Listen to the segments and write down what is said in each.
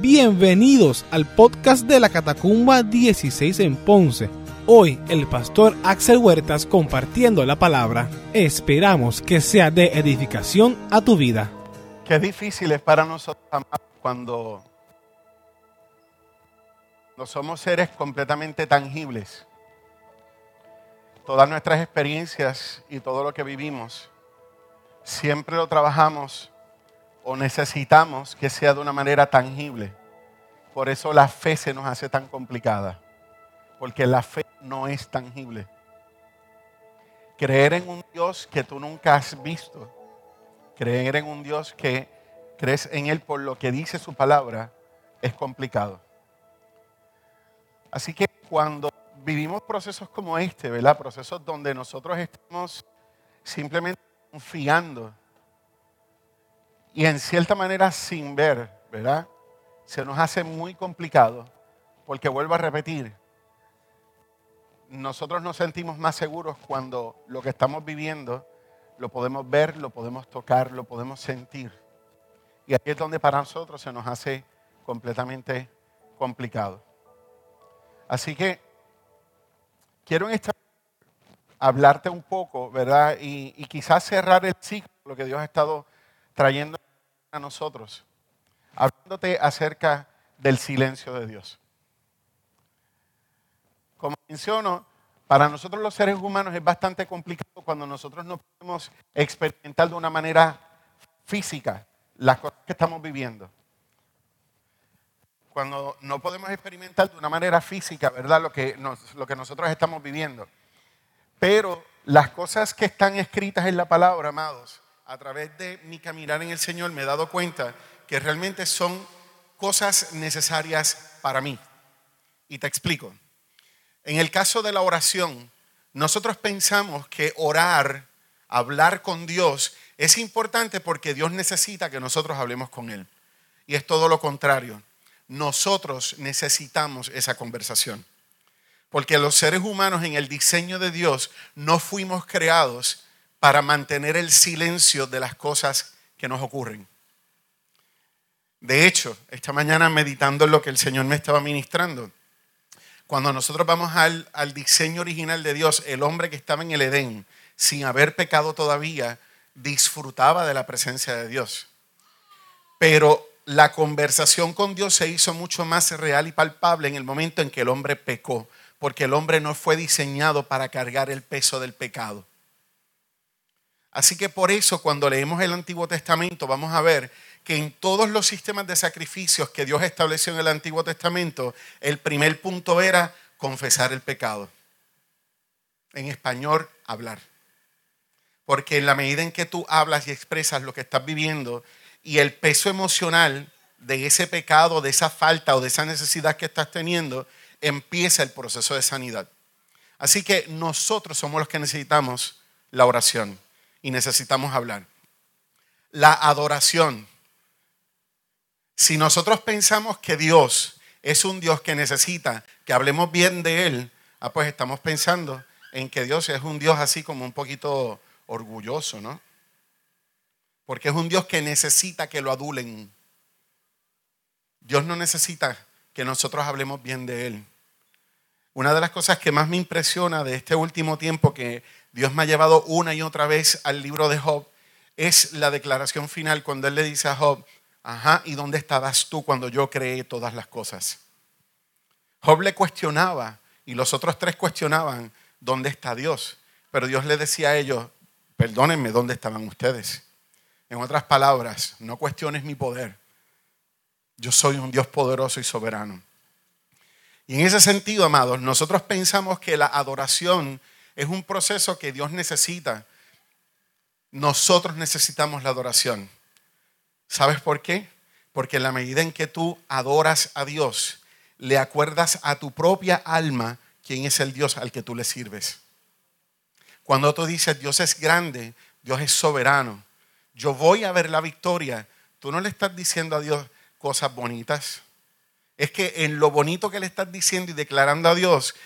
Bienvenidos al podcast de la Catacumba 16 en Ponce. Hoy el pastor Axel Huertas compartiendo la palabra. Esperamos que sea de edificación a tu vida. Qué difícil es para nosotros cuando no somos seres completamente tangibles. Todas nuestras experiencias y todo lo que vivimos, siempre lo trabajamos o necesitamos que sea de una manera tangible. Por eso la fe se nos hace tan complicada, porque la fe no es tangible. Creer en un Dios que tú nunca has visto, creer en un Dios que crees en Él por lo que dice su palabra, es complicado. Así que cuando vivimos procesos como este, ¿verdad? Procesos donde nosotros estamos simplemente confiando y en cierta manera sin ver, ¿verdad? Se nos hace muy complicado porque vuelvo a repetir, nosotros nos sentimos más seguros cuando lo que estamos viviendo lo podemos ver, lo podemos tocar, lo podemos sentir. Y aquí es donde para nosotros se nos hace completamente complicado. Así que quiero en esta hablarte un poco, ¿verdad? Y, y quizás cerrar el ciclo, lo que Dios ha estado trayendo a nosotros, hablándote acerca del silencio de Dios. Como menciono, para nosotros los seres humanos es bastante complicado cuando nosotros no podemos experimentar de una manera física las cosas que estamos viviendo. Cuando no podemos experimentar de una manera física, ¿verdad? Lo que, lo que nosotros estamos viviendo. Pero las cosas que están escritas en la palabra, amados, a través de mi caminar en el Señor me he dado cuenta que realmente son cosas necesarias para mí. Y te explico. En el caso de la oración, nosotros pensamos que orar, hablar con Dios, es importante porque Dios necesita que nosotros hablemos con Él. Y es todo lo contrario. Nosotros necesitamos esa conversación. Porque los seres humanos en el diseño de Dios no fuimos creados para mantener el silencio de las cosas que nos ocurren. De hecho, esta mañana meditando en lo que el Señor me estaba ministrando, cuando nosotros vamos al, al, diseño original de Dios, el hombre que estaba en el Edén, sin haber pecado todavía, disfrutaba de la presencia de Dios. Pero la conversación con Dios se hizo mucho más real y palpable en el momento en que el hombre pecó, porque el hombre no fue diseñado para cargar el peso del pecado. Así que por eso cuando leemos el Antiguo Testamento vamos a ver que en todos los sistemas de sacrificios que Dios estableció en el Antiguo Testamento, el primer punto era confesar el pecado. En español, hablar. Porque en la medida en que tú hablas y expresas lo que estás viviendo y el peso emocional de ese pecado, de esa falta o de esa necesidad que estás teniendo, empieza el proceso de sanidad. Así que nosotros somos los que necesitamos la oración y necesitamos hablar. La adoración. Si nosotros pensamos que Dios es un Dios que necesita que hablemos bien de Él, ah, pues estamos pensando en que Dios es un Dios así como un poquito orgulloso, ¿no? Porque es un Dios que necesita que lo adulen. Dios no necesita que nosotros hablemos bien de Él. Una de las cosas que más me impresiona de este último tiempo que Dios me ha llevado una y otra vez al libro de Job, es la declaración final cuando él le dice a Job, ajá, ¿y dónde estabas tú cuando yo creé todas las cosas? Job le cuestionaba y los otros tres cuestionaban, ¿dónde está Dios? Pero Dios le decía a ellos, perdónenme, ¿dónde estaban ustedes? En otras palabras, no cuestiones mi poder. Yo soy un Dios poderoso y soberano. Y en ese sentido, amados, nosotros pensamos que la adoración es un proceso que Dios necesita. Nosotros necesitamos la adoración. ¿Sabes por qué? Porque en la medida en que tú adoras a Dios, le acuerdas a tu propia alma quién es el Dios al que tú le sirves. Cuando tú dices Dios es grande, Dios es soberano, yo voy a ver la victoria, tú no le estás diciendo a Dios cosas bonitas. Es que en lo bonito que le estás diciendo y declarando a Dios,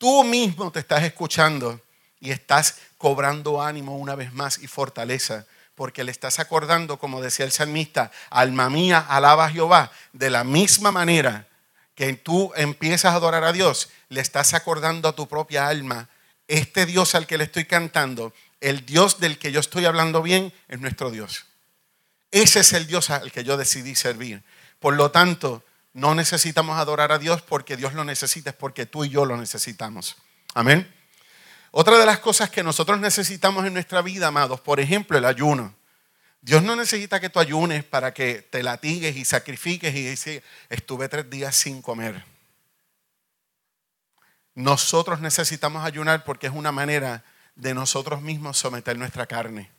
tú mismo te estás escuchando y estás cobrando ánimo una vez más y fortaleza, porque le estás acordando, como decía el salmista, alma mía, alaba a Jehová. De la misma manera que tú empiezas a adorar a Dios, le estás acordando a tu propia alma, este Dios al que le estoy cantando, el Dios del que yo estoy hablando bien, es nuestro Dios. Ese es el Dios al que yo decidí servir. Por lo tanto, no necesitamos adorar a Dios porque Dios lo necesita, es porque tú y yo lo necesitamos. Amén. Otra de las cosas que nosotros necesitamos en nuestra vida, amados, por ejemplo, el ayuno. Dios no necesita que tú ayunes para que te latigues y sacrifiques y dices, estuve tres días sin comer. Nosotros necesitamos ayunar porque es una manera de nosotros mismos someter nuestra carne.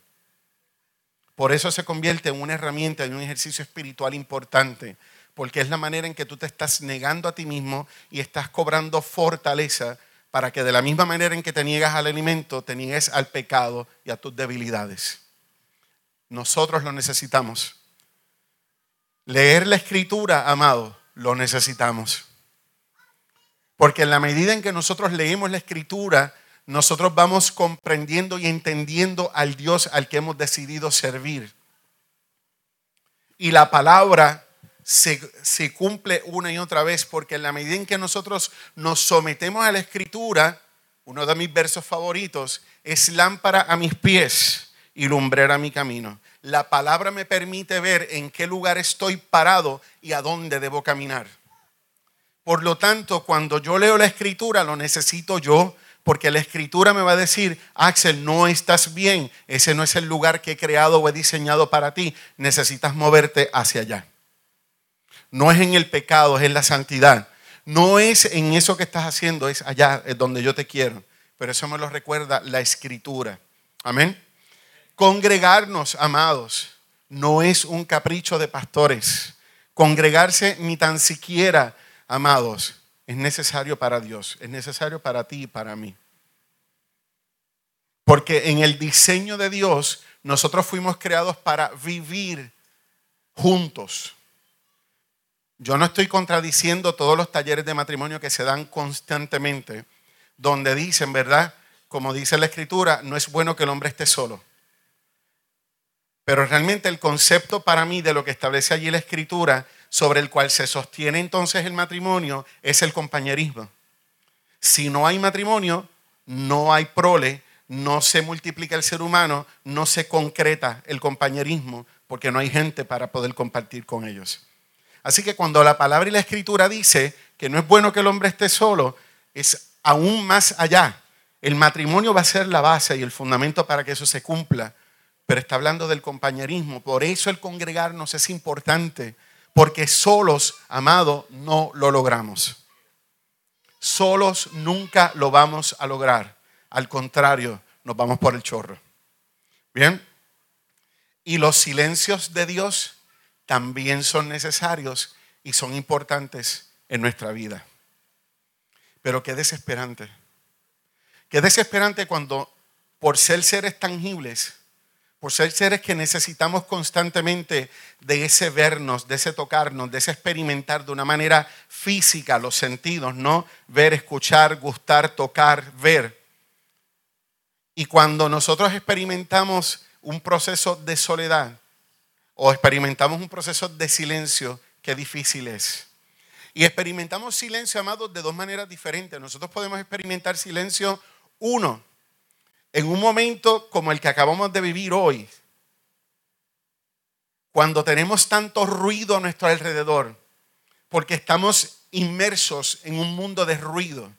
Por eso se convierte en una herramienta, en un ejercicio espiritual importante, porque es la manera en que tú te estás negando a ti mismo y estás cobrando fortaleza para que de la misma manera en que te niegas al alimento, te niegues al pecado y a tus debilidades. Nosotros lo necesitamos. Leer la escritura, amado, lo necesitamos. Porque en la medida en que nosotros leemos la escritura, nosotros vamos comprendiendo y entendiendo al Dios al que hemos decidido servir. Y la palabra se, cumple una y otra vez, porque en la medida en que nosotros nos sometemos a la escritura, uno de mis versos favoritos es lámpara a mis pies y lumbrera a mi camino. La palabra me permite ver en qué lugar estoy parado y a dónde debo caminar. Por lo tanto, cuando yo leo la escritura, lo necesito yo, porque la escritura me va a decir, Axel, no estás bien, ese no es el lugar que he creado o he diseñado para ti, necesitas moverte hacia allá. No es en el pecado, es en la santidad. No es en eso que estás haciendo, es allá, es donde yo te quiero. Pero eso me lo recuerda la escritura. Amén. Congregarnos, amados, no es un capricho de pastores. Congregarse ni tan siquiera, amados, es necesario para Dios, es necesario para ti y para mí. Porque en el diseño de Dios nosotros fuimos creados para vivir juntos. Yo no estoy contradiciendo todos los talleres de matrimonio que se dan constantemente, donde dicen, ¿verdad? Como dice la escritura, no es bueno que el hombre esté solo. Pero realmente el concepto para mí de lo que establece allí la escritura, sobre el cual se sostiene entonces el matrimonio, es el compañerismo. Si no hay matrimonio, no hay prole, no se multiplica el ser humano, no se concreta el compañerismo, porque no hay gente para poder compartir con ellos. Así que cuando la palabra y la escritura dice que no es bueno que el hombre esté solo, es aún más allá. El matrimonio va a ser la base y el fundamento para que eso se cumpla, pero está hablando del compañerismo. Por eso el congregarnos es importante, porque solos, amado, no lo logramos. Solos nunca lo vamos a lograr. Al contrario, nos vamos por el chorro. Bien. Y los silencios de Dios también son necesarios y son importantes en nuestra vida. Pero qué desesperante. Qué desesperante cuando por ser seres tangibles, por ser seres que necesitamos constantemente de ese vernos, de ese tocarnos, de ese experimentar de una manera física los sentidos, ¿no? Ver, escuchar, gustar, tocar, ver. Y cuando nosotros experimentamos un proceso de soledad, o experimentamos un proceso de silencio que difícil es. Y experimentamos silencio, amados, de dos maneras diferentes. Nosotros podemos experimentar silencio, uno, en un momento como el que acabamos de vivir hoy, cuando tenemos tanto ruido a nuestro alrededor, porque estamos inmersos en un mundo de ruido.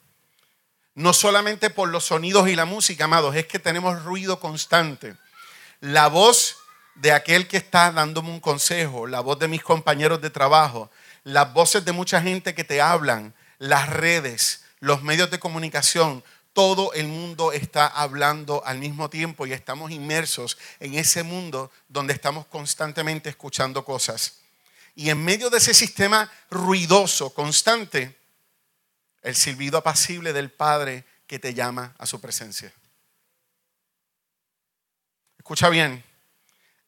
No solamente por los sonidos y la música, amados, es que tenemos ruido constante. La voz de aquel que está dándome un consejo, la voz de mis compañeros de trabajo, las voces de mucha gente que te hablan, las redes, los medios de comunicación, todo el mundo está hablando al mismo tiempo y estamos inmersos en ese mundo donde estamos constantemente escuchando cosas. Y en medio de ese sistema ruidoso, constante, el silbido apacible del Padre que te llama a su presencia. Escucha bien,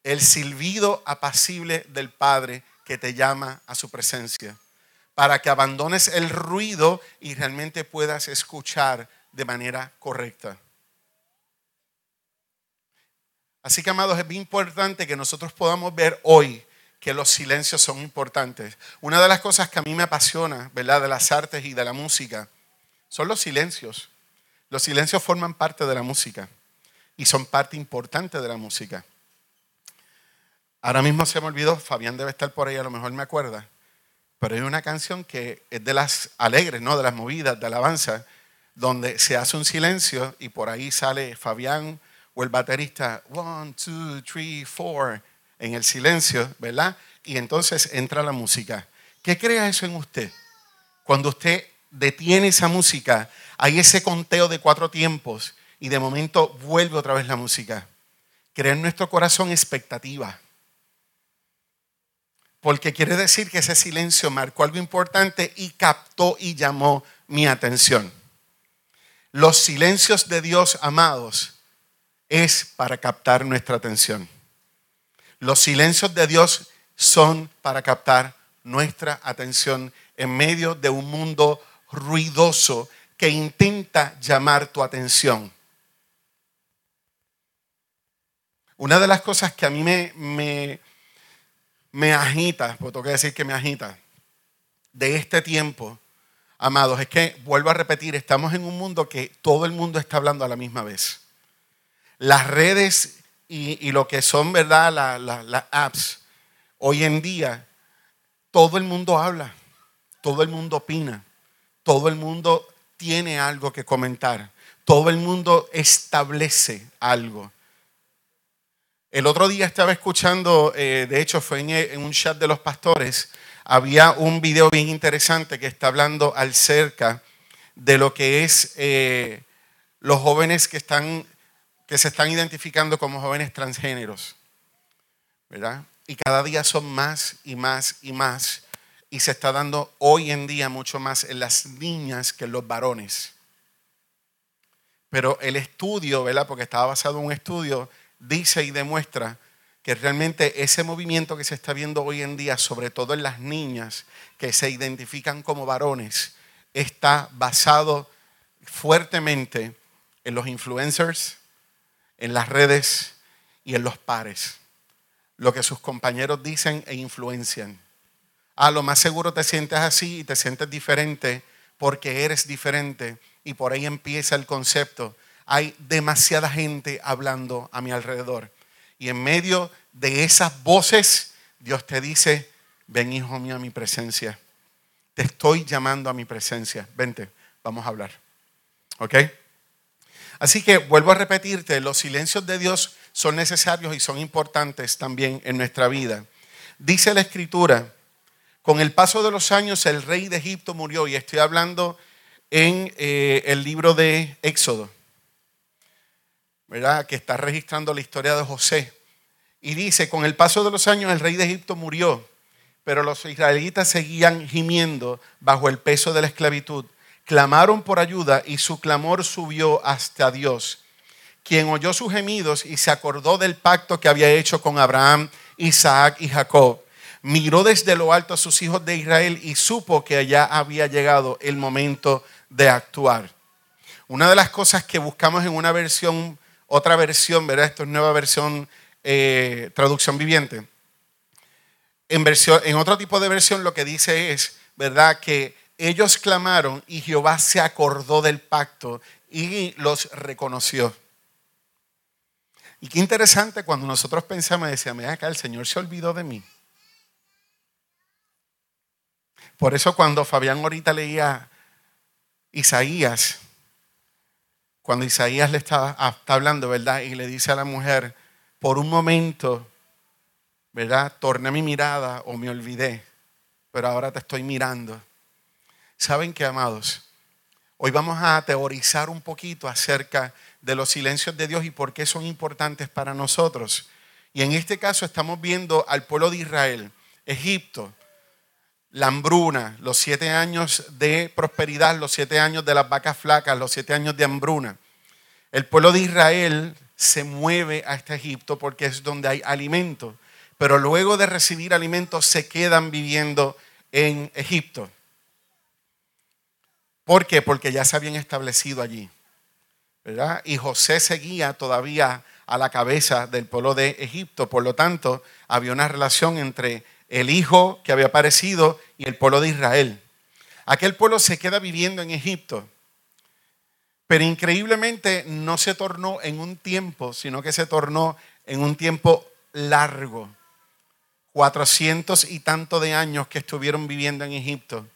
el silbido apacible del Padre que te llama a su presencia, para que abandones el ruido y realmente puedas escuchar de manera correcta. Así que, amados, es bien importante que nosotros podamos ver hoy que los silencios son importantes. Una de las cosas que a mí me apasiona, ¿verdad?, de las artes y de la música, son los silencios. Los silencios forman parte de la música y son parte importante de la música. Ahora mismo se me olvidó, Fabián debe estar por ahí, a lo mejor me acuerda, pero hay una canción que es de las alegres, ¿no? De las movidas, de alabanza, donde se hace un silencio y por ahí sale Fabián o el baterista, one, two, three, four, en el silencio, ¿verdad? Y entonces entra la música. ¿Qué crea eso en usted? Cuando usted detiene esa música, hay ese conteo de cuatro tiempos y de momento vuelve otra vez la música. Crea en nuestro corazón expectativa. Porque quiere decir que ese silencio marcó algo importante y captó y llamó mi atención. Los silencios de Dios, amados, es para captar nuestra atención. Los silencios de Dios son para captar nuestra atención en medio de un mundo ruidoso que intenta llamar tu atención. Una de las cosas que a mí me, me agita, porque tengo que decir que me agita, de este tiempo, amados, es que, vuelvo a repetir, estamos en un mundo que todo el mundo está hablando a la misma vez. Las redes y, lo que son, ¿verdad? Las apps, hoy en día, todo el mundo habla, todo el mundo opina, todo el mundo tiene algo que comentar, todo el mundo establece algo. El otro día estaba escuchando, eh, de hecho fue en, un chat de los pastores, había un video bien interesante que está hablando acerca de lo que es eh, los jóvenes que están que se están identificando como jóvenes transgéneros, ¿verdad? Y cada día son más y más y más. Y se está dando hoy en día mucho más en las niñas que en los varones. Pero el estudio, ¿verdad? Porque estaba basado en un estudio, dice y demuestra que realmente ese movimiento que se está viendo hoy en día, sobre todo en las niñas que se identifican como varones, está basado fuertemente en los influencers, en las redes y en los pares. Lo que sus compañeros dicen e influencian. A lo más seguro te sientes así y te sientes diferente porque eres diferente y por ahí empieza el concepto. Hay demasiada gente hablando a mi alrededor. Y en medio de esas voces, Dios te dice, ven hijo mío a mi presencia. Te estoy llamando a mi presencia. Vente, vamos a hablar. ¿Ok? Así que vuelvo a repetirte, los silencios de Dios son necesarios y son importantes también en nuestra vida. Dice la escritura, con el paso de los años el rey de Egipto murió y estoy hablando en eh, el libro de Éxodo, Que está registrando la historia de José. Y dice, con el paso de los años el rey de Egipto murió, pero los israelitas seguían gimiendo bajo el peso de la esclavitud clamaron por ayuda y su clamor subió hasta Dios, quien oyó sus gemidos y se acordó del pacto que había hecho con Abraham, Isaac y Jacob. Miró desde lo alto a sus hijos de Israel y supo que allá había llegado el momento de actuar. Una de las cosas que buscamos en una versión, otra versión, ¿verdad? Esto es nueva versión, eh, traducción viviente. En, versión, en otro tipo de versión lo que dice es, ¿verdad? Que ellos clamaron y Jehová se acordó del pacto y los reconoció. Y qué interesante cuando nosotros pensamos, decíamos, acá el Señor se olvidó de mí. Por eso cuando Fabián ahorita leía Isaías, cuando Isaías le está, ah, está hablando, ¿verdad? Y le dice a la mujer, por un momento, ¿verdad? Torné mi mirada o me olvidé, pero ahora te estoy mirando. ¿Saben qué, amados? Hoy vamos a teorizar un poquito acerca de los silencios de Dios y por qué son importantes para nosotros. Y en este caso estamos viendo al pueblo de Israel, Egipto, la hambruna, los siete años de prosperidad, los siete años de las vacas flacas, los siete años de hambruna. El pueblo de Israel se mueve a este Egipto porque es donde hay alimento, pero luego de recibir alimento se quedan viviendo en Egipto. ¿Por qué? Porque ya se habían establecido allí. ¿verdad? Y José seguía todavía a la cabeza del pueblo de Egipto. Por lo tanto, había una relación entre el hijo que había aparecido y el pueblo de Israel. Aquel pueblo se queda viviendo en Egipto, pero increíblemente no se tornó en un tiempo, sino que se tornó en un tiempo largo. Cuatrocientos y tanto de años que estuvieron viviendo en Egipto.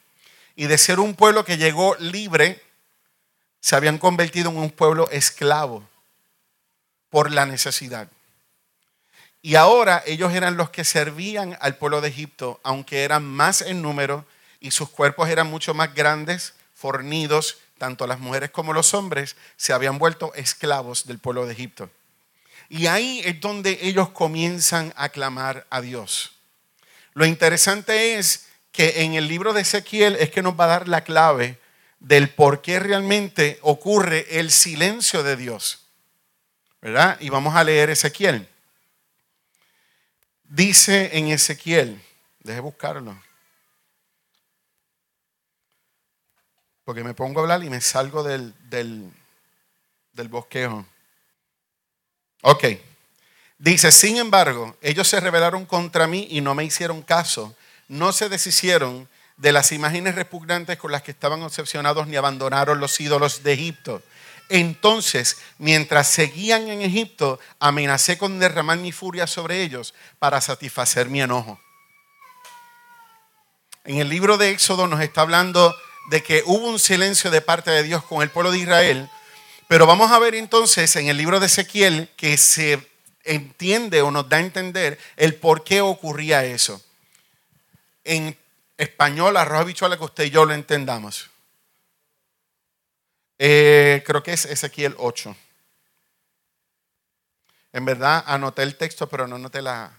Y de ser un pueblo que llegó libre, se habían convertido en un pueblo esclavo por la necesidad. Y ahora ellos eran los que servían al pueblo de Egipto, aunque eran más en número y sus cuerpos eran mucho más grandes, fornidos, tanto las mujeres como los hombres se habían vuelto esclavos del pueblo de Egipto. Y ahí es donde ellos comienzan a clamar a Dios. Lo interesante es que en el libro de Ezequiel es que nos va a dar la clave del por qué realmente ocurre el silencio de Dios. ¿Verdad? Y vamos a leer Ezequiel. Dice en Ezequiel, deje buscarlo. Porque me pongo a hablar y me salgo del, del, bosquejo. Ok. Dice, sin embargo, ellos se rebelaron contra mí y no me hicieron caso. No se deshicieron de las imágenes repugnantes con las que estaban obsesionados ni abandonaron los ídolos de Egipto. Entonces, mientras seguían en Egipto, amenacé con derramar mi furia sobre ellos para satisfacer mi enojo. En el libro de Éxodo nos está hablando de que hubo un silencio de parte de Dios con el pueblo de Israel, pero vamos a ver entonces en el libro de Ezequiel que se entiende o nos da a entender el por qué ocurría eso. En español, arroz habichuela que usted y yo lo entendamos. Eh, creo que es Ezequiel 8. En verdad anoté el texto, pero no anoté la,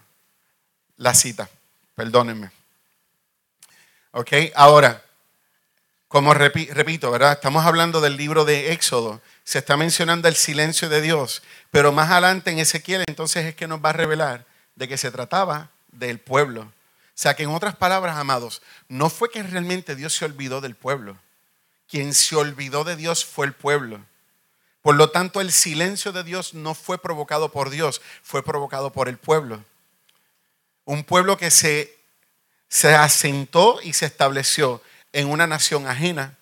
la cita. Perdónenme. Ok, ahora, como repito, ¿verdad? Estamos hablando del libro de Éxodo. Se está mencionando el silencio de Dios. Pero más adelante en Ezequiel, entonces es que nos va a revelar de que se trataba del pueblo. O sea que en otras palabras, amados, no fue que realmente Dios se olvidó del pueblo quien se olvidó de Dios fue el pueblo. Por lo tanto, el silencio de Dios no fue provocado por Dios, fue provocado por el pueblo. Un pueblo que se, se asentó y se estableció en una nación ajena,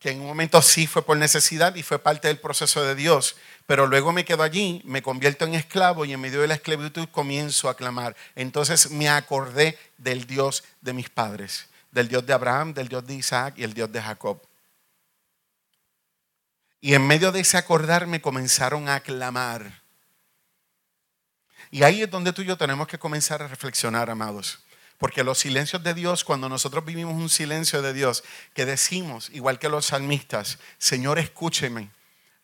que en un momento sí fue por necesidad y fue parte del proceso de Dios, pero luego me quedo allí, me convierto en esclavo y en medio de la esclavitud comienzo a clamar. Entonces me acordé del Dios de mis padres, del Dios de Abraham, del Dios de Isaac y el Dios de Jacob. Y en medio de ese acordarme comenzaron a clamar. Y ahí es donde tú y yo tenemos que comenzar a reflexionar, amados. Porque los silencios de Dios, cuando nosotros vivimos un silencio de Dios, que decimos, igual que los salmistas, Señor, escúcheme,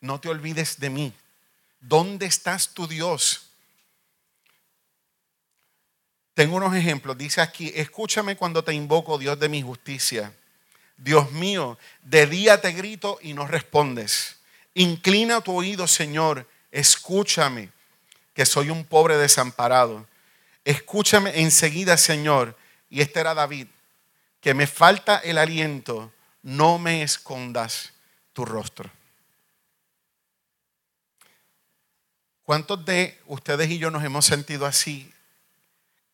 no te olvides de mí. ¿Dónde estás tu Dios? Tengo unos ejemplos. Dice aquí, escúchame cuando te invoco, Dios de mi justicia. Dios mío, de día te grito y no respondes. Inclina tu oído, Señor, escúchame, que soy un pobre desamparado. Escúchame enseguida, Señor. Y este era David, que me falta el aliento, no me escondas tu rostro. ¿Cuántos de ustedes y yo nos hemos sentido así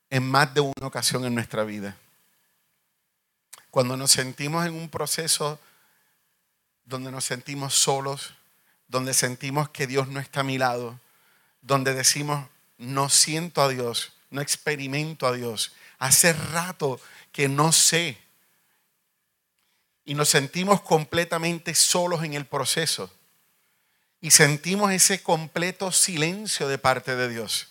en más de una ocasión en nuestra vida? Cuando nos sentimos en un proceso donde nos sentimos solos, donde sentimos que Dios no está a mi lado, donde decimos, no siento a Dios, no experimento a Dios, hace rato que no sé. Y nos sentimos completamente solos en el proceso. Y sentimos ese completo silencio de parte de Dios.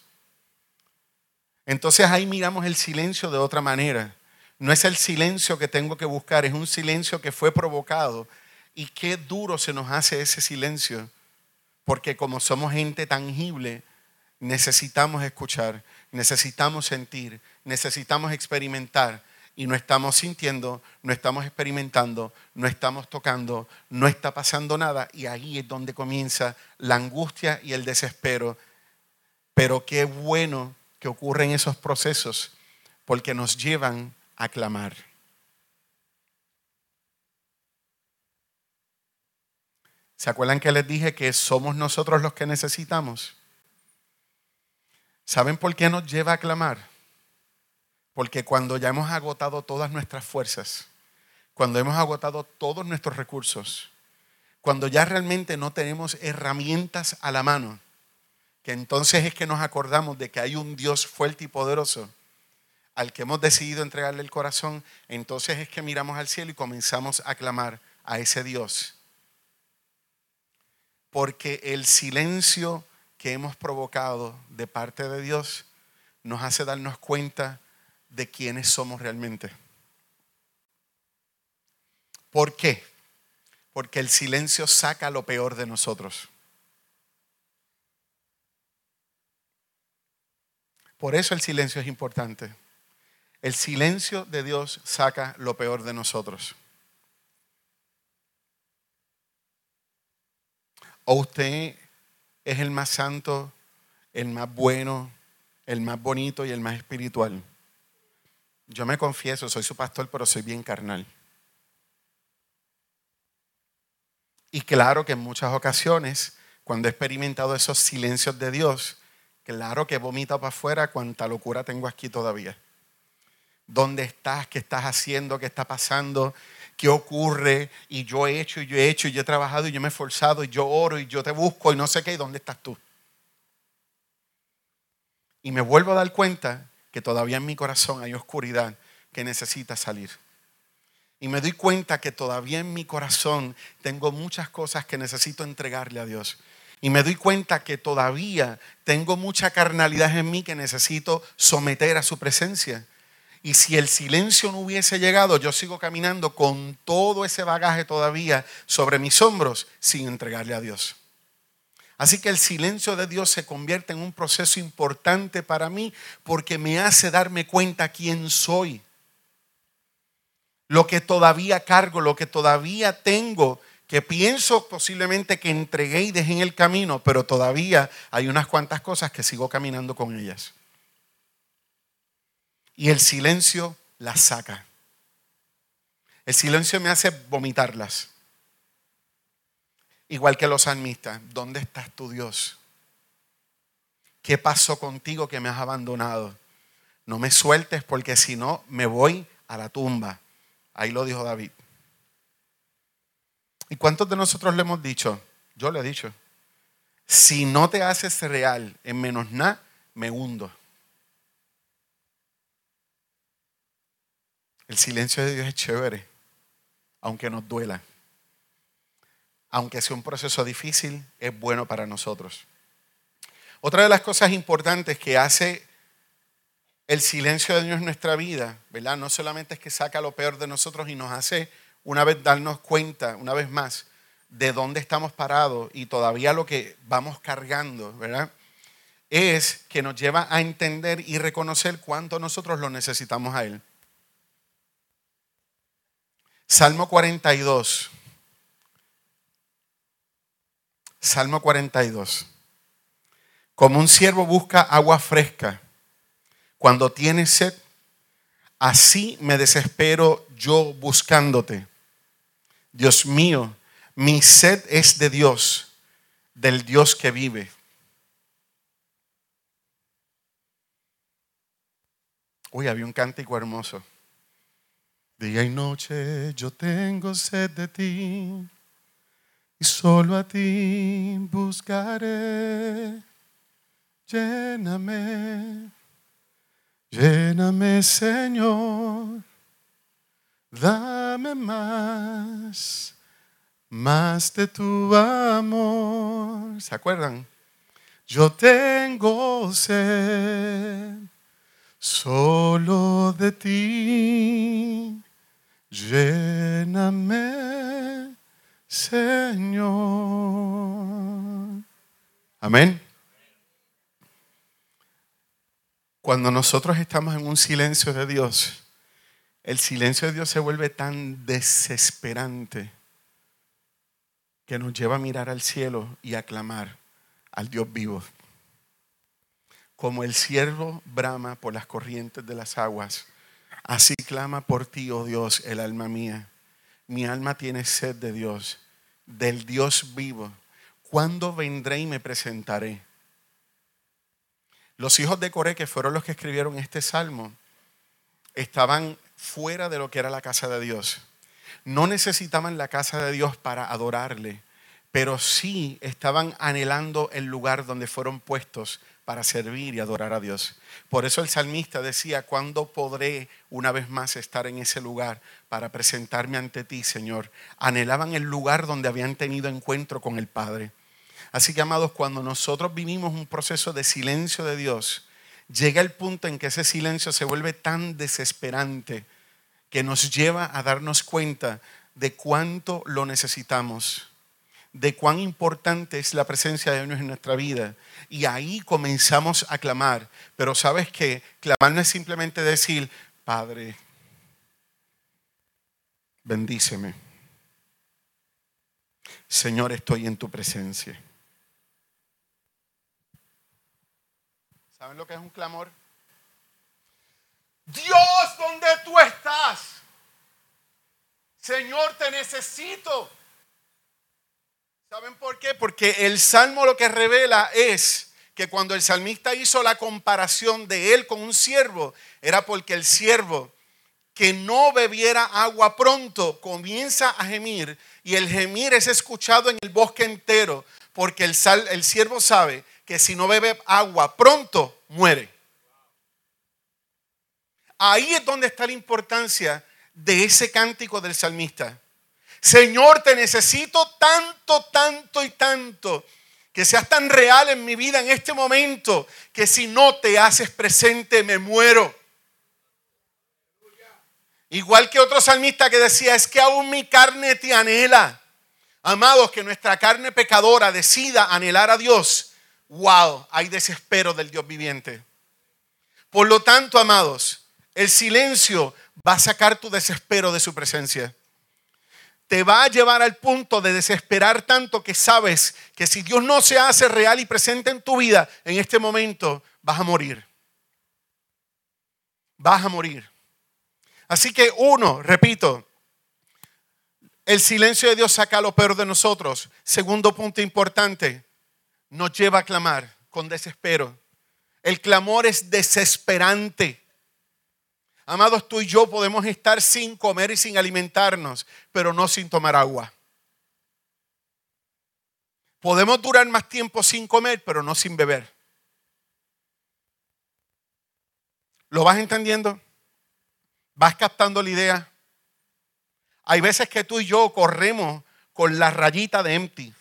Entonces ahí miramos el silencio de otra manera. No es el silencio que tengo que buscar, es un silencio que fue provocado. Y qué duro se nos hace ese silencio, porque como somos gente tangible, necesitamos escuchar, necesitamos sentir, necesitamos experimentar. Y no estamos sintiendo, no estamos experimentando, no estamos tocando, no está pasando nada. Y ahí es donde comienza la angustia y el desespero. Pero qué bueno que ocurren esos procesos, porque nos llevan aclamar. ¿Se acuerdan que les dije que somos nosotros los que necesitamos? ¿Saben por qué nos lleva a clamar? Porque cuando ya hemos agotado todas nuestras fuerzas, cuando hemos agotado todos nuestros recursos, cuando ya realmente no tenemos herramientas a la mano, que entonces es que nos acordamos de que hay un Dios fuerte y poderoso al que hemos decidido entregarle el corazón, entonces es que miramos al cielo y comenzamos a clamar a ese Dios. Porque el silencio que hemos provocado de parte de Dios nos hace darnos cuenta de quiénes somos realmente. ¿Por qué? Porque el silencio saca lo peor de nosotros. Por eso el silencio es importante. El silencio de Dios saca lo peor de nosotros. O usted es el más santo, el más bueno, el más bonito y el más espiritual. Yo me confieso, soy su pastor, pero soy bien carnal. Y claro que en muchas ocasiones, cuando he experimentado esos silencios de Dios, claro que vomito para afuera cuánta locura tengo aquí todavía. ¿Dónde estás? ¿Qué estás haciendo? ¿Qué está pasando? ¿Qué ocurre? Y yo he hecho, y yo he hecho, y yo he trabajado, y yo me he esforzado, y yo oro, y yo te busco, y no sé qué, ¿y dónde estás tú? Y me vuelvo a dar cuenta que todavía en mi corazón hay oscuridad que necesita salir. Y me doy cuenta que todavía en mi corazón tengo muchas cosas que necesito entregarle a Dios. Y me doy cuenta que todavía tengo mucha carnalidad en mí que necesito someter a su presencia. Y si el silencio no hubiese llegado, yo sigo caminando con todo ese bagaje todavía sobre mis hombros sin entregarle a Dios. Así que el silencio de Dios se convierte en un proceso importante para mí porque me hace darme cuenta quién soy lo que todavía cargo, lo que todavía tengo, que pienso posiblemente que entregué y dejé en el camino, pero todavía hay unas cuantas cosas que sigo caminando con ellas. Y el silencio las saca. El silencio me hace vomitarlas. Igual que los salmistas, ¿dónde estás tu Dios? ¿Qué pasó contigo que me has abandonado? No me sueltes porque si no me voy a la tumba. Ahí lo dijo David. ¿Y cuántos de nosotros le hemos dicho? Yo le he dicho, si no te haces real en menos nada, me hundo. El silencio de Dios es chévere, aunque nos duela. Aunque sea un proceso difícil, es bueno para nosotros. Otra de las cosas importantes que hace el silencio de Dios en nuestra vida, ¿verdad? No solamente es que saca lo peor de nosotros y nos hace una vez darnos cuenta, una vez más, de dónde estamos parados y todavía lo que vamos cargando, ¿verdad? Es que nos lleva a entender y reconocer cuánto nosotros lo necesitamos a Él. Salmo 42. Salmo 42. Como un siervo busca agua fresca cuando tienes sed, así me desespero yo buscándote. Dios mío, mi sed es de Dios, del Dios que vive. Uy, había un cántico hermoso. Día y noche yo tengo sed de ti y solo a ti buscaré. Lléname Lléname, Señor, dame más, más de tu amor. ¿Se acuerdan? Yo tengo sed solo de ti. Lléname, Señor. Amén. Cuando nosotros estamos en un silencio de Dios, el silencio de Dios se vuelve tan desesperante que nos lleva a mirar al cielo y a clamar al Dios vivo. Como el siervo brama por las corrientes de las aguas, así clama por ti, oh Dios, el alma mía. Mi alma tiene sed de Dios, del Dios vivo. ¿Cuándo vendré y me presentaré? Los hijos de Coré, que fueron los que escribieron este salmo, estaban fuera de lo que era la casa de Dios. No necesitaban la casa de Dios para adorarle, pero sí estaban anhelando el lugar donde fueron puestos para servir y adorar a Dios. Por eso el salmista decía, ¿cuándo podré una vez más estar en ese lugar para presentarme ante ti, Señor? Anhelaban el lugar donde habían tenido encuentro con el Padre. Así que, amados, cuando nosotros vivimos un proceso de silencio de Dios, llega el punto en que ese silencio se vuelve tan desesperante que nos lleva a darnos cuenta de cuánto lo necesitamos, de cuán importante es la presencia de Dios en nuestra vida. Y ahí comenzamos a clamar. Pero sabes que clamar no es simplemente decir, Padre, bendíceme. Señor, estoy en tu presencia. ¿Saben lo que es un clamor? Dios, ¿dónde tú estás? Señor, te necesito. ¿Saben por qué? Porque el salmo lo que revela es que cuando el salmista hizo la comparación de él con un siervo, era porque el siervo que no bebiera agua pronto comienza a gemir y el gemir es escuchado en el bosque entero porque el, el siervo sabe que si no bebe agua pronto muere. Ahí es donde está la importancia de ese cántico del salmista. Señor, te necesito tanto, tanto y tanto, que seas tan real en mi vida en este momento, que si no te haces presente me muero. Igual que otro salmista que decía, es que aún mi carne te anhela. Amados, que nuestra carne pecadora decida anhelar a Dios. Wow, hay desespero del Dios viviente. Por lo tanto, amados, el silencio va a sacar tu desespero de su presencia. Te va a llevar al punto de desesperar tanto que sabes que si Dios no se hace real y presente en tu vida en este momento, vas a morir. Vas a morir. Así que uno, repito, el silencio de Dios saca lo peor de nosotros. Segundo punto importante, nos lleva a clamar con desespero. El clamor es desesperante. Amados, tú y yo podemos estar sin comer y sin alimentarnos, pero no sin tomar agua. Podemos durar más tiempo sin comer, pero no sin beber. ¿Lo vas entendiendo? ¿Vas captando la idea? Hay veces que tú y yo corremos con la rayita de empty.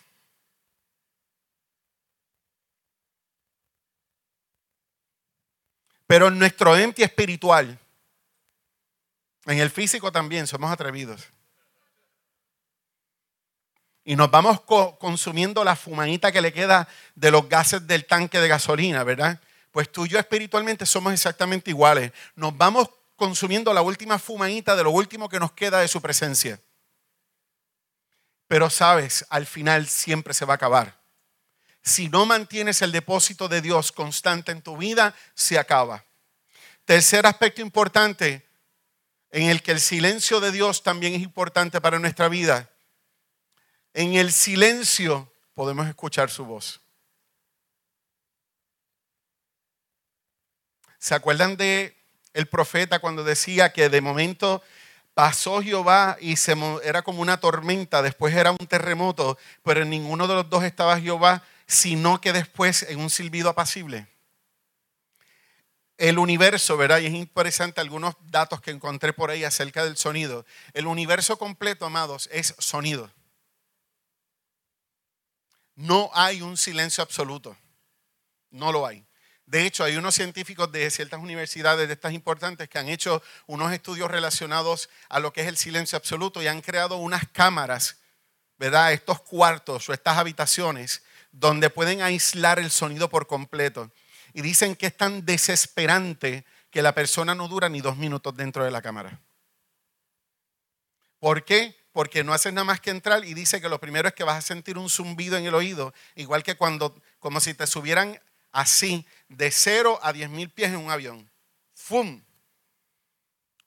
Pero en nuestro empty espiritual en el físico también somos atrevidos. Y nos vamos consumiendo la fumanita que le queda de los gases del tanque de gasolina, ¿verdad? Pues tú y yo espiritualmente somos exactamente iguales. Nos vamos consumiendo la última fumanita de lo último que nos queda de su presencia. Pero sabes, al final siempre se va a acabar. Si no mantienes el depósito de Dios constante en tu vida, se acaba. Tercer aspecto importante, en el que el silencio de Dios también es importante para nuestra vida. En el silencio podemos escuchar su voz. ¿Se acuerdan de el profeta cuando decía que de momento pasó Jehová y era como una tormenta, después era un terremoto, pero en ninguno de los dos estaba Jehová, sino que después en un silbido apacible? El universo, ¿verdad? Y es interesante algunos datos que encontré por ahí acerca del sonido. El universo completo, amados, es sonido. No hay un silencio absoluto. No lo hay. De hecho, hay unos científicos de ciertas universidades de estas importantes que han hecho unos estudios relacionados a lo que es el silencio absoluto y han creado unas cámaras, ¿verdad? Estos cuartos o estas habitaciones donde pueden aislar el sonido por completo y dicen que es tan desesperante que la persona no dura ni dos minutos dentro de la cámara. ¿Por qué? Porque no haces nada más que entrar y dice que lo primero es que vas a sentir un zumbido en el oído, igual que cuando, como si te subieran así, de cero a diez mil pies en un avión. ¡Fum!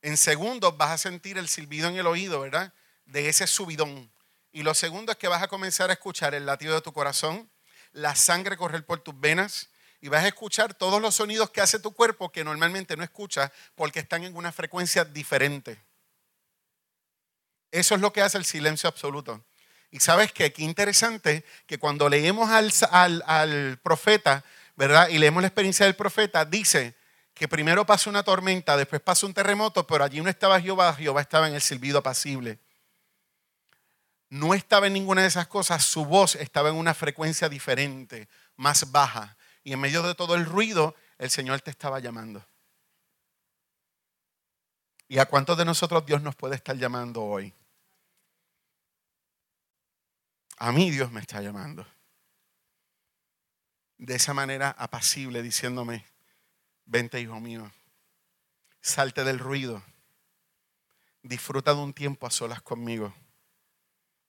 En segundos vas a sentir el silbido en el oído, ¿verdad? De ese subidón. Y lo segundo es que vas a comenzar a escuchar el latido de tu corazón, la sangre correr por tus venas, y vas a escuchar todos los sonidos que hace tu cuerpo que normalmente no escuchas porque están en una frecuencia diferente. Eso es lo que hace el silencio absoluto. Y sabes qué, qué interesante que cuando leemos al, al, profeta, ¿verdad? Y leemos la experiencia del profeta, dice que primero pasa una tormenta, después pasa un terremoto, pero allí no estaba Jehová, Jehová estaba en el silbido apacible. No estaba en ninguna de esas cosas, su voz estaba en una frecuencia diferente, más baja. Y en medio de todo el ruido, el Señor te estaba llamando. ¿Y a cuántos de nosotros Dios nos puede estar llamando hoy? A mí Dios me está llamando. De esa manera apacible, diciéndome, vente hijo mío, salte del ruido, disfruta de un tiempo a solas conmigo.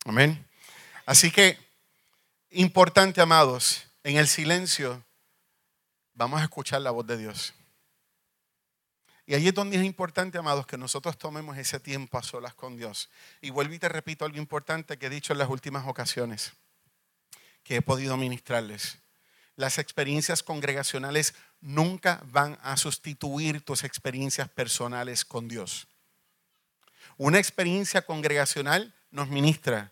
Amén. Así que, importante, amados, en el silencio vamos a escuchar la voz de Dios. Y ahí es donde es importante, amados, que nosotros tomemos ese tiempo a solas con Dios. Y vuelvo y te repito algo importante que he dicho en las últimas ocasiones que he podido ministrarles. Las experiencias congregacionales nunca van a sustituir tus experiencias personales con Dios. Una experiencia congregacional nos ministra.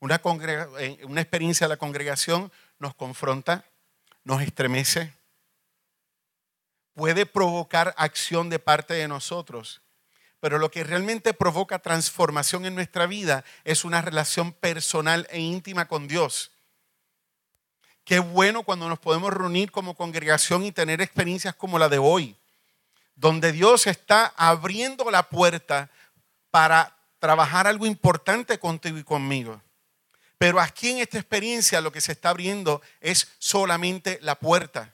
Una, eh, una experiencia de la congregación nos confronta, nos estremece, puede provocar acción de parte de nosotros. Pero lo que realmente provoca transformación en nuestra vida es una relación personal e íntima con Dios. Qué bueno cuando nos podemos reunir como congregación y tener experiencias como la de hoy, donde Dios está abriendo la puerta para trabajar algo importante contigo y conmigo. Pero aquí en esta experiencia lo que se está abriendo es solamente la puerta.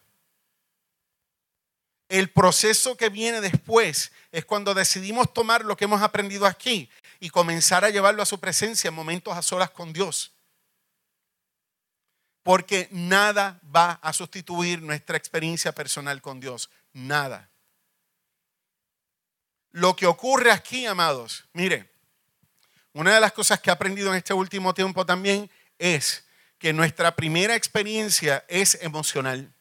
El proceso que viene después es cuando decidimos tomar lo que hemos aprendido aquí y comenzar a llevarlo a su presencia en momentos a solas con Dios. Porque nada va a sustituir nuestra experiencia personal con Dios. Nada. Lo que ocurre aquí, amados, mire, una de las cosas que he aprendido en este último tiempo también es que nuestra primera experiencia es emocional.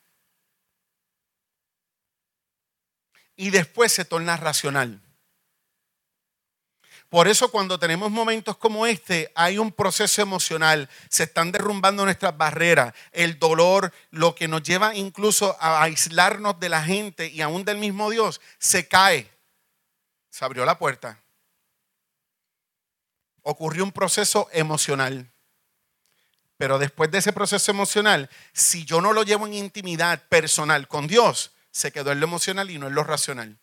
Y después se torna racional. Por eso cuando tenemos momentos como este, hay un proceso emocional, se están derrumbando nuestras barreras, el dolor, lo que nos lleva incluso a aislarnos de la gente y aún del mismo Dios, se cae. Se abrió la puerta. Ocurrió un proceso emocional. Pero después de ese proceso emocional, si yo no lo llevo en intimidad personal con Dios, se quedó en lo emocional y no en lo racional.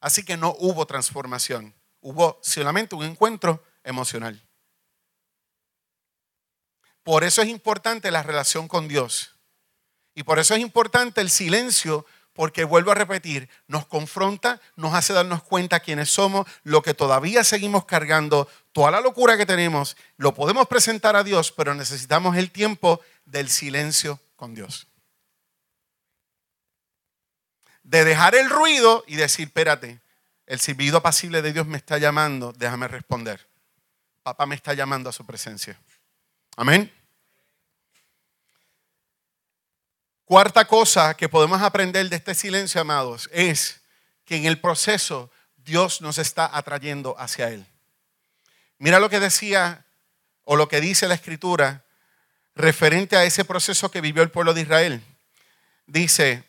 Así que no hubo transformación, hubo solamente un encuentro emocional. Por eso es importante la relación con Dios. Y por eso es importante el silencio, porque vuelvo a repetir, nos confronta, nos hace darnos cuenta quiénes somos, lo que todavía seguimos cargando, toda la locura que tenemos, lo podemos presentar a Dios, pero necesitamos el tiempo del silencio con Dios de dejar el ruido y decir, espérate, el silbido apacible de Dios me está llamando, déjame responder. Papá me está llamando a su presencia. Amén. Cuarta cosa que podemos aprender de este silencio, amados, es que en el proceso Dios nos está atrayendo hacia Él. Mira lo que decía o lo que dice la Escritura referente a ese proceso que vivió el pueblo de Israel. Dice,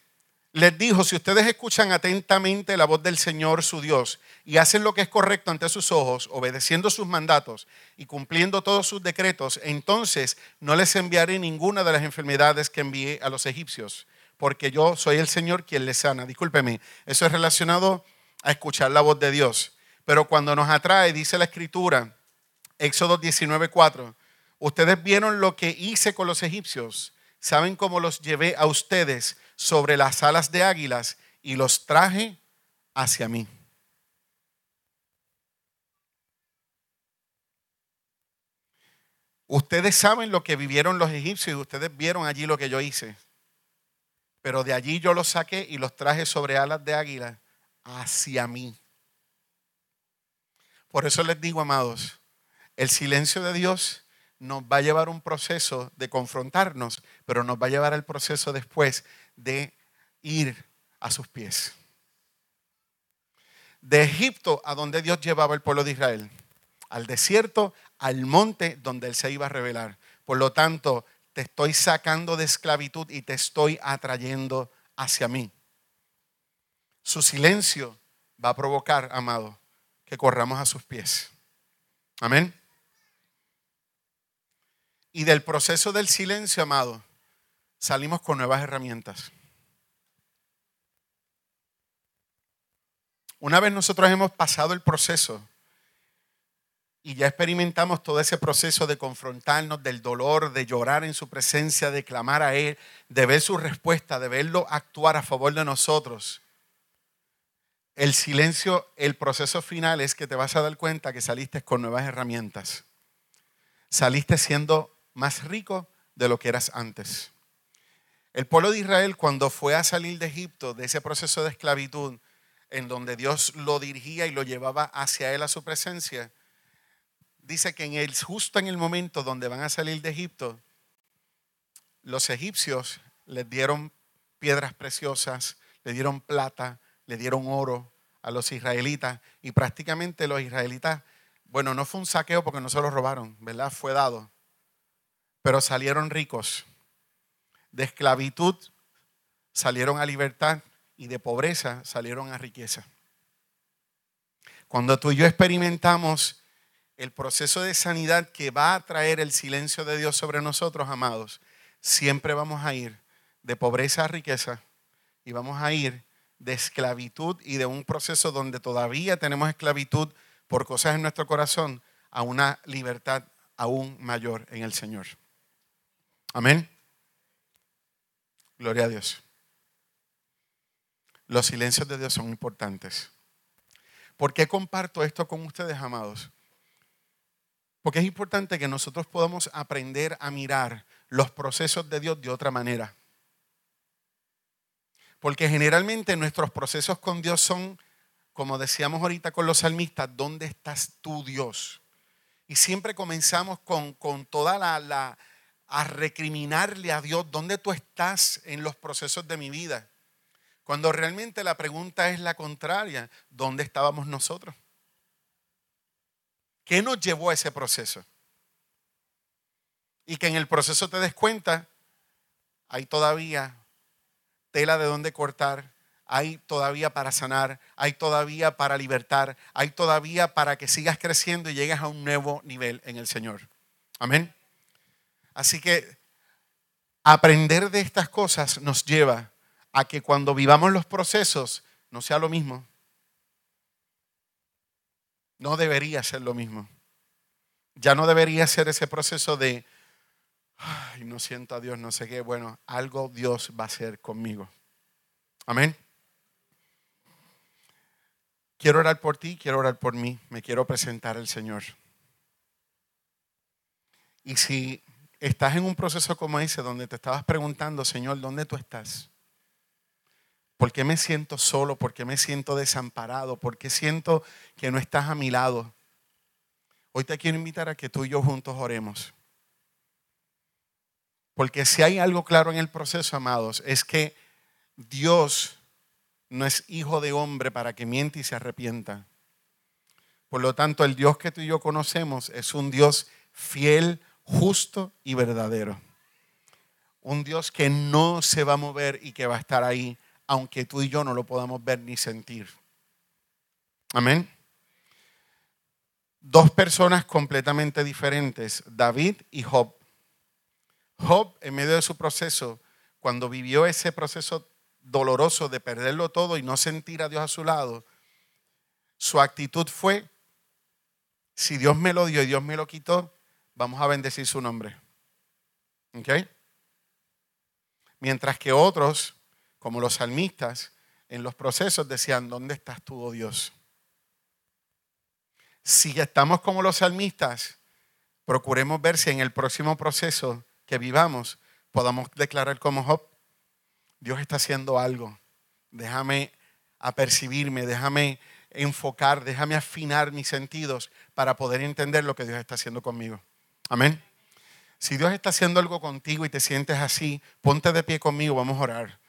les dijo, si ustedes escuchan atentamente la voz del Señor su Dios y hacen lo que es correcto ante sus ojos, obedeciendo sus mandatos y cumpliendo todos sus decretos, entonces no les enviaré ninguna de las enfermedades que envié a los egipcios, porque yo soy el Señor quien les sana. Discúlpeme, eso es relacionado a escuchar la voz de Dios. Pero cuando nos atrae, dice la Escritura, Éxodo 19:4, ustedes vieron lo que hice con los egipcios, saben cómo los llevé a ustedes sobre las alas de águilas y los traje hacia mí. Ustedes saben lo que vivieron los egipcios y ustedes vieron allí lo que yo hice. Pero de allí yo los saqué y los traje sobre alas de águila hacia mí. Por eso les digo, amados, el silencio de Dios nos va a llevar un proceso de confrontarnos, pero nos va a llevar al proceso después de ir a sus pies. De Egipto a donde Dios llevaba el pueblo de Israel, al desierto, al monte donde Él se iba a revelar. Por lo tanto, te estoy sacando de esclavitud y te estoy atrayendo hacia mí. Su silencio va a provocar, amado, que corramos a sus pies. Amén. Y del proceso del silencio, amado, salimos con nuevas herramientas. Una vez nosotros hemos pasado el proceso y ya experimentamos todo ese proceso de confrontarnos, del dolor, de llorar en su presencia, de clamar a Él, de ver su respuesta, de verlo actuar a favor de nosotros. El silencio, el proceso final es que te vas a dar cuenta que saliste con nuevas herramientas. Saliste siendo más rico de lo que eras antes. El pueblo de Israel cuando fue a salir de Egipto, de ese proceso de esclavitud, en donde Dios lo dirigía y lo llevaba hacia Él a su presencia, dice que en el, justo en el momento donde van a salir de Egipto, los egipcios les dieron piedras preciosas, le dieron plata, le dieron oro a los israelitas y prácticamente los israelitas, bueno, no fue un saqueo porque no se lo robaron, ¿verdad? Fue dado, pero salieron ricos. De esclavitud salieron a libertad y de pobreza salieron a riqueza. Cuando tú y yo experimentamos el proceso de sanidad que va a traer el silencio de Dios sobre nosotros, amados, siempre vamos a ir de pobreza a riqueza y vamos a ir de esclavitud y de un proceso donde todavía tenemos esclavitud por cosas en nuestro corazón a una libertad aún mayor en el Señor. Amén. Gloria a Dios. Los silencios de Dios son importantes. ¿Por qué comparto esto con ustedes, amados? Porque es importante que nosotros podamos aprender a mirar los procesos de Dios de otra manera. Porque generalmente nuestros procesos con Dios son, como decíamos ahorita con los salmistas, ¿dónde estás tú, Dios? Y siempre comenzamos con, con toda la, la, a recriminarle a Dios, ¿dónde tú estás en los procesos de mi vida? Cuando realmente la pregunta es la contraria, ¿dónde estábamos nosotros? ¿Qué nos llevó a ese proceso? Y que en el proceso te des cuenta, hay todavía tela de donde cortar, hay todavía para sanar, hay todavía para libertar, hay todavía para que sigas creciendo y llegues a un nuevo nivel en el Señor. Amén. Así que aprender de estas cosas nos lleva a que cuando vivamos los procesos no sea lo mismo. No debería ser lo mismo. Ya no debería ser ese proceso de, ay, no siento a Dios, no sé qué. Bueno, algo Dios va a hacer conmigo. Amén. Quiero orar por ti, quiero orar por mí, me quiero presentar al Señor. Y si estás en un proceso como ese donde te estabas preguntando, Señor, ¿dónde tú estás? ¿Por qué me siento solo? ¿Por qué me siento desamparado? ¿Por qué siento que no estás a mi lado? Hoy te quiero invitar a que tú y yo juntos oremos. Porque si hay algo claro en el proceso, amados, es que Dios no es hijo de hombre para que miente y se arrepienta. Por lo tanto, el Dios que tú y yo conocemos es un Dios fiel, justo y verdadero. Un Dios que no se va a mover y que va a estar ahí aunque tú y yo no lo podamos ver ni sentir. Amén. Dos personas completamente diferentes, David y Job. Job, en medio de su proceso, cuando vivió ese proceso doloroso de perderlo todo y no sentir a Dios a su lado, su actitud fue, si Dios me lo dio y Dios me lo quitó, vamos a bendecir su nombre. ¿Ok? Mientras que otros como los salmistas, en los procesos decían, ¿dónde estás tú, oh Dios? Si estamos como los salmistas, procuremos ver si en el próximo proceso que vivamos podamos declarar como Job, Dios está haciendo algo. Déjame apercibirme, déjame enfocar, déjame afinar mis sentidos para poder entender lo que Dios está haciendo conmigo. Amén. Si Dios está haciendo algo contigo y te sientes así, ponte de pie conmigo, vamos a orar.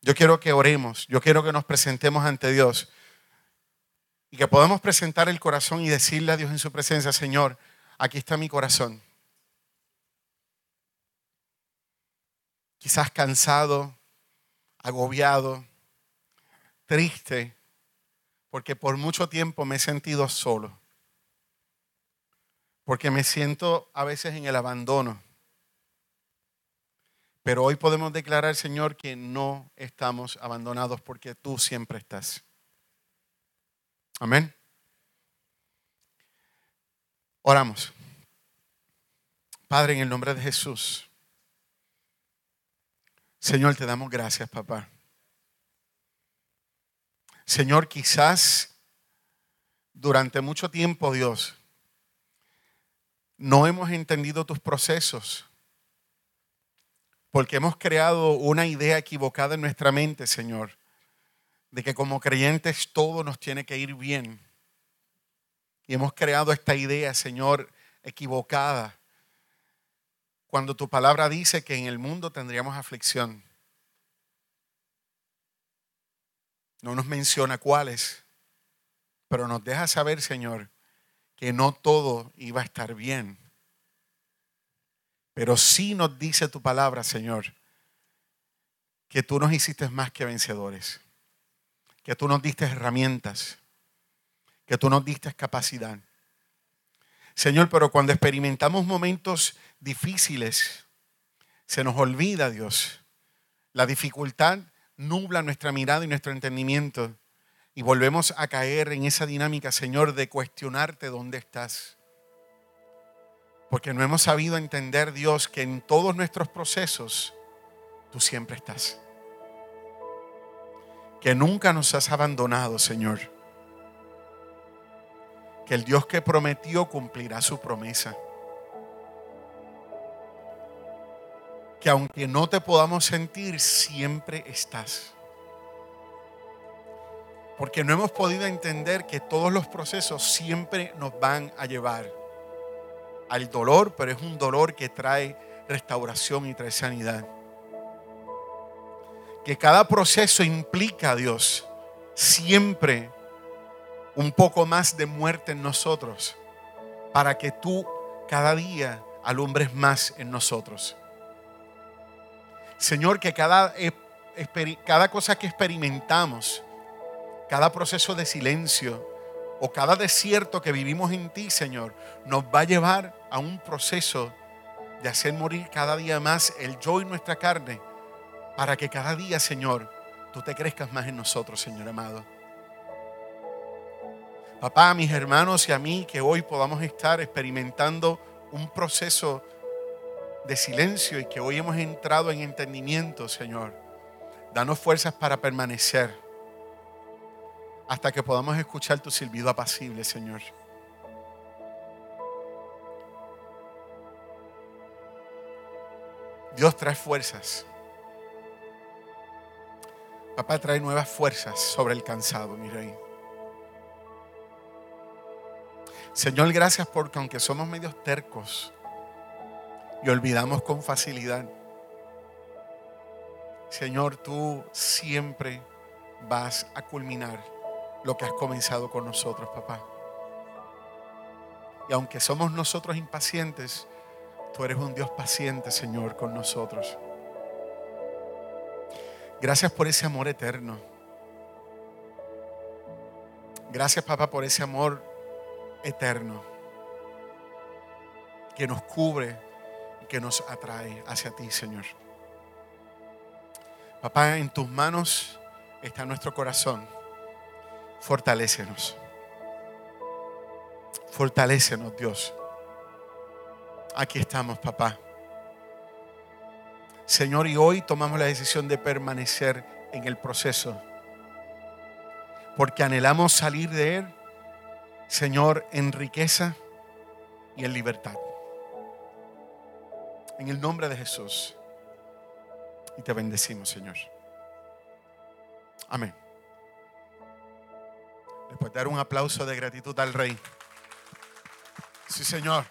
Yo quiero que oremos, yo quiero que nos presentemos ante Dios y que podamos presentar el corazón y decirle a Dios en su presencia, Señor, aquí está mi corazón. Quizás cansado, agobiado, triste, porque por mucho tiempo me he sentido solo, porque me siento a veces en el abandono. Pero hoy podemos declarar, Señor, que no estamos abandonados porque tú siempre estás. Amén. Oramos. Padre, en el nombre de Jesús. Señor, te damos gracias, papá. Señor, quizás durante mucho tiempo, Dios, no hemos entendido tus procesos porque hemos creado una idea equivocada en nuestra mente, Señor, de que como creyentes todo nos tiene que ir bien. Y hemos creado esta idea, Señor, equivocada, cuando tu palabra dice que en el mundo tendríamos aflicción. No nos menciona cuáles, pero nos deja saber, Señor, que no todo iba a estar bien. Pero sí nos dice tu palabra, Señor, que tú nos hiciste más que vencedores, que tú nos diste herramientas, que tú nos diste capacidad. Señor, pero cuando experimentamos momentos difíciles, se nos olvida, Dios. La dificultad nubla nuestra mirada y nuestro entendimiento y volvemos a caer en esa dinámica, Señor, de cuestionarte dónde estás. Porque no hemos sabido entender, Dios, que en todos nuestros procesos tú siempre estás. Que nunca nos has abandonado, Señor. Que el Dios que prometió cumplirá su promesa. Que aunque no te podamos sentir, siempre estás. Porque no hemos podido entender que todos los procesos siempre nos van a llevar al dolor, pero es un dolor que trae restauración y trae sanidad. Que cada proceso implica, a Dios, siempre un poco más de muerte en nosotros, para que tú cada día alumbres más en nosotros. Señor, que cada, cada cosa que experimentamos, cada proceso de silencio, o cada desierto que vivimos en ti, Señor, nos va a llevar a un proceso de hacer morir cada día más el yo y nuestra carne, para que cada día, Señor, tú te crezcas más en nosotros, Señor amado. Papá, a mis hermanos y a mí, que hoy podamos estar experimentando un proceso de silencio y que hoy hemos entrado en entendimiento, Señor. Danos fuerzas para permanecer hasta que podamos escuchar tu silbido apacible, Señor. Dios trae fuerzas. Papá trae nuevas fuerzas sobre el cansado, mi rey. Señor, gracias porque aunque somos medios tercos y olvidamos con facilidad, Señor, tú siempre vas a culminar lo que has comenzado con nosotros, papá. Y aunque somos nosotros impacientes, tú eres un Dios paciente, Señor, con nosotros. Gracias por ese amor eterno. Gracias, papá, por ese amor eterno que nos cubre y que nos atrae hacia ti, Señor. Papá, en tus manos está nuestro corazón. Fortalécenos. Fortalécenos, Dios. Aquí estamos, papá. Señor, y hoy tomamos la decisión de permanecer en el proceso. Porque anhelamos salir de Él, Señor, en riqueza y en libertad. En el nombre de Jesús. Y te bendecimos, Señor. Amén. Después dar un aplauso de gratitud al Rey. Sí, Señor.